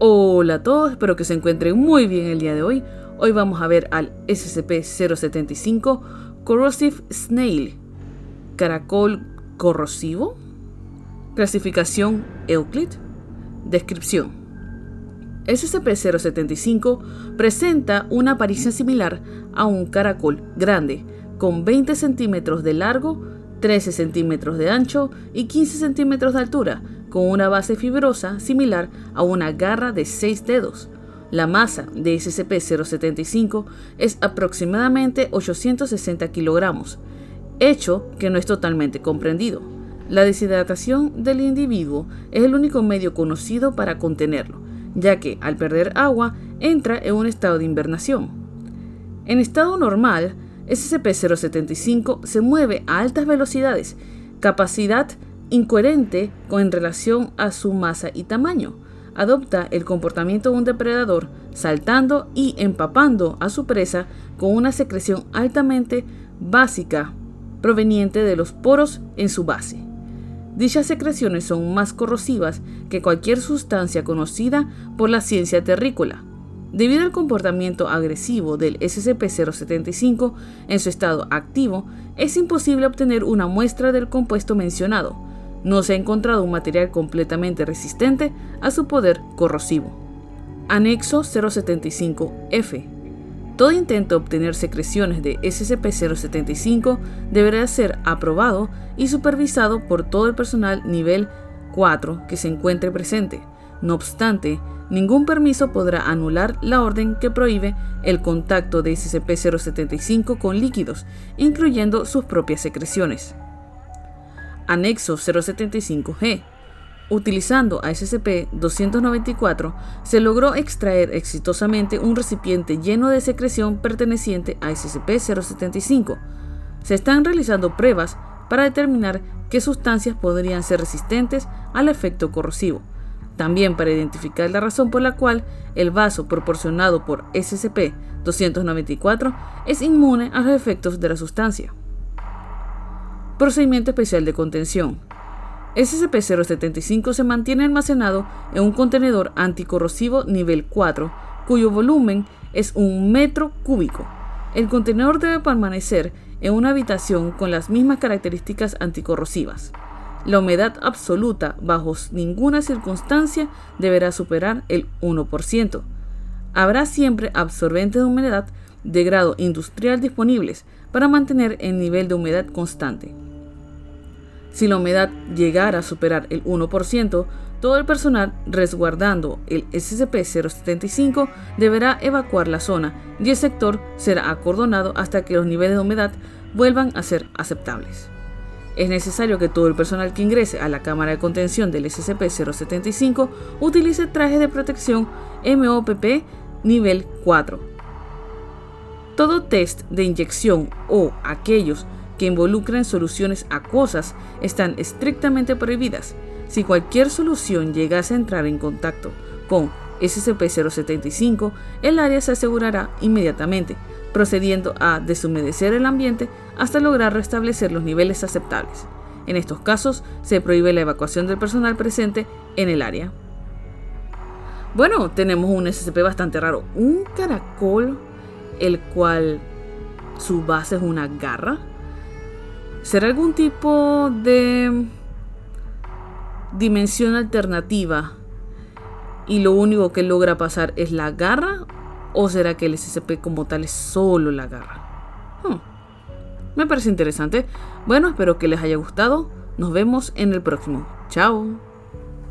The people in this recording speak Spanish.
Hola a todos, espero que se encuentren muy bien el día de hoy. Hoy vamos a ver al SCP-075 Corrosive Snail, caracol corrosivo. Clasificación Euclid. Descripción. SCP-075 presenta una aparición similar a un caracol grande, con 20 centímetros de largo, 13 centímetros de ancho y 15 centímetros de altura, con una base fibrosa similar a una garra de 6 dedos. La masa de SCP-075 es aproximadamente 860 kilogramos, hecho que no es totalmente comprendido. La deshidratación del individuo es el único medio conocido para contenerlo, ya que al perder agua entra en un estado de invernación. En estado normal, SCP-075 se mueve a altas velocidades, capacidad incoherente con relación a su masa y tamaño. Adopta el comportamiento de un depredador, saltando y empapando a su presa con una secreción altamente básica proveniente de los poros en su base. Dichas secreciones son más corrosivas que cualquier sustancia conocida por la ciencia terrícola. Debido al comportamiento agresivo del SCP-075 en su estado activo, es imposible obtener una muestra del compuesto mencionado, no se ha encontrado un material completamente resistente a su poder corrosivo. Anexo 075F. Todo intento de obtener secreciones de SCP-075 deberá ser aprobado y supervisado por todo el personal nivel 4 que se encuentre presente. No obstante, ningún permiso podrá anular la orden que prohíbe el contacto de SCP-075 con líquidos, incluyendo sus propias secreciones. Anexo 075G. Utilizando a SCP-294, se logró extraer exitosamente un recipiente lleno de secreción perteneciente a SCP-075. Se están realizando pruebas para determinar qué sustancias podrían ser resistentes al efecto corrosivo. También para identificar la razón por la cual el vaso proporcionado por SCP-294 es inmune a los efectos de la sustancia. Procedimiento especial de contención. SCP-075 se mantiene almacenado en un contenedor anticorrosivo nivel 4, cuyo volumen es un metro cúbico. El contenedor debe permanecer en una habitación con las mismas características anticorrosivas. La humedad absoluta bajo ninguna circunstancia deberá superar el 1%. Habrá siempre absorbentes de humedad de grado industrial disponibles para mantener el nivel de humedad constante. Si la humedad llegara a superar el 1%, todo el personal resguardando el SCP-075 deberá evacuar la zona y el sector será acordonado hasta que los niveles de humedad vuelvan a ser aceptables. Es necesario que todo el personal que ingrese a la cámara de contención del SCP-075 utilice trajes de protección MOPP nivel 4. Todo test de inyección o aquellos que involucran soluciones acuosas están estrictamente prohibidas. Si cualquier solución llegase a entrar en contacto con SCP-075, el área se asegurará inmediatamente, procediendo a deshumedecer el ambiente hasta lograr restablecer los niveles aceptables. En estos casos, se prohíbe la evacuación del personal presente en el área. Bueno, tenemos un SCP bastante raro, un caracol, el cual su base es una garra ¿Será algún tipo de dimensión alternativa y lo único que logra pasar es la garra? ¿O será que el SCP como tal es solo la garra? Hmm. Me parece interesante. Bueno, espero que les haya gustado. Nos vemos en el próximo. Chao.